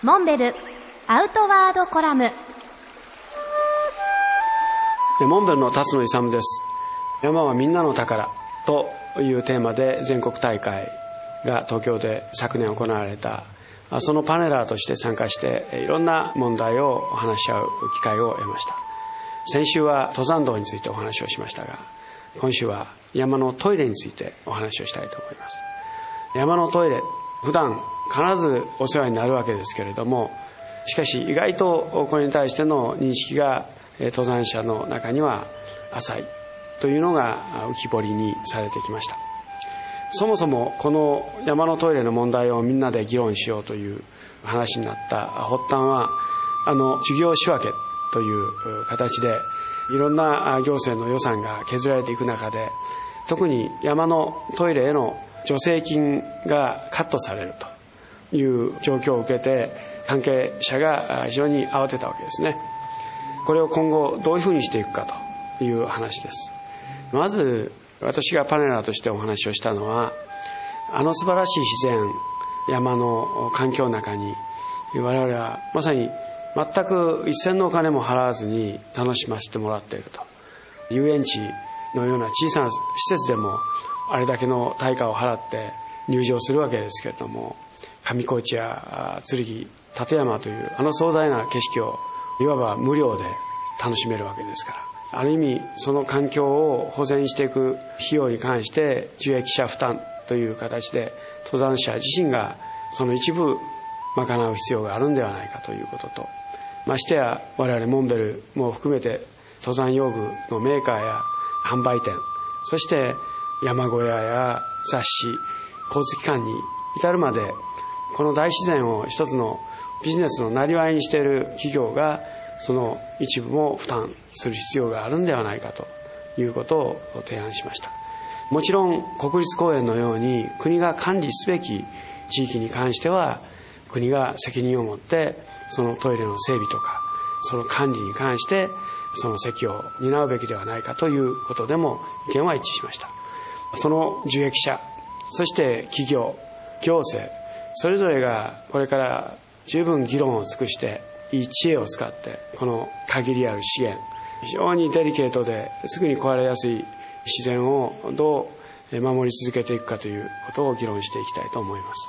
モンベルアウトワードコラム。モンベルの辰野勇です。山はみんなの宝というテーマで全国大会が東京で昨年行われた。そのパネラーとして参加していろんな問題を話し合う機会を得ました。先週は登山道についてお話をしましたが今週は山のトイレについてお話をしたいと思います。山のトイレ普段必ずお世話になるわけですけれどもしかし意外とこれに対しての認識が登山者の中には浅いというのが浮き彫りにされてきました。そもそもこの山のトイレの問題をみんなで議論しようという話になった発端はあの事業仕分けという形でいろんな行政の予算が削られていく中で特に山のトイレへの助成金がカットされるという状況を受けて関係者が非常に慌てたわけですね。これを今後どういうふうにしていくかという話です。まず私がパネラーとしてお話をしたのはあの素晴らしい自然山の環境の中に我々はまさに全く一銭のお金も払わずに楽しませてもらっていると。遊園地のような小さな施設でもあれだけの対価を払って入場するわけですけれども上高地や剣立山というあの壮大な景色をいわば無料で楽しめるわけですから。ある意味その環境を保全していく費用に関して受益者負担という形で登山者自身がその一部賄う必要があるんではないかということと。ましてや我々モンベルも含めて登山用具のメーカーや販売店そして山小屋や雑誌交通機関に至るまでこの大自然を一つのビジネスのなりわいにしている企業がその一部も負担する必要があるんではないかということを提案しました。もちろん国立公園のように国が管理すべき地域に関しては国が責任を持ってそのトイレの整備とかその管理に関してその責を担うべきではないかということでも意見は一致しました。その受益者そして企業行政それぞれがこれから十分議論を尽くしていい知恵を使ってこの限りある資源非常にデリケートですぐに壊れやすい自然をどう守り続けていくかということを議論していきたいと思います。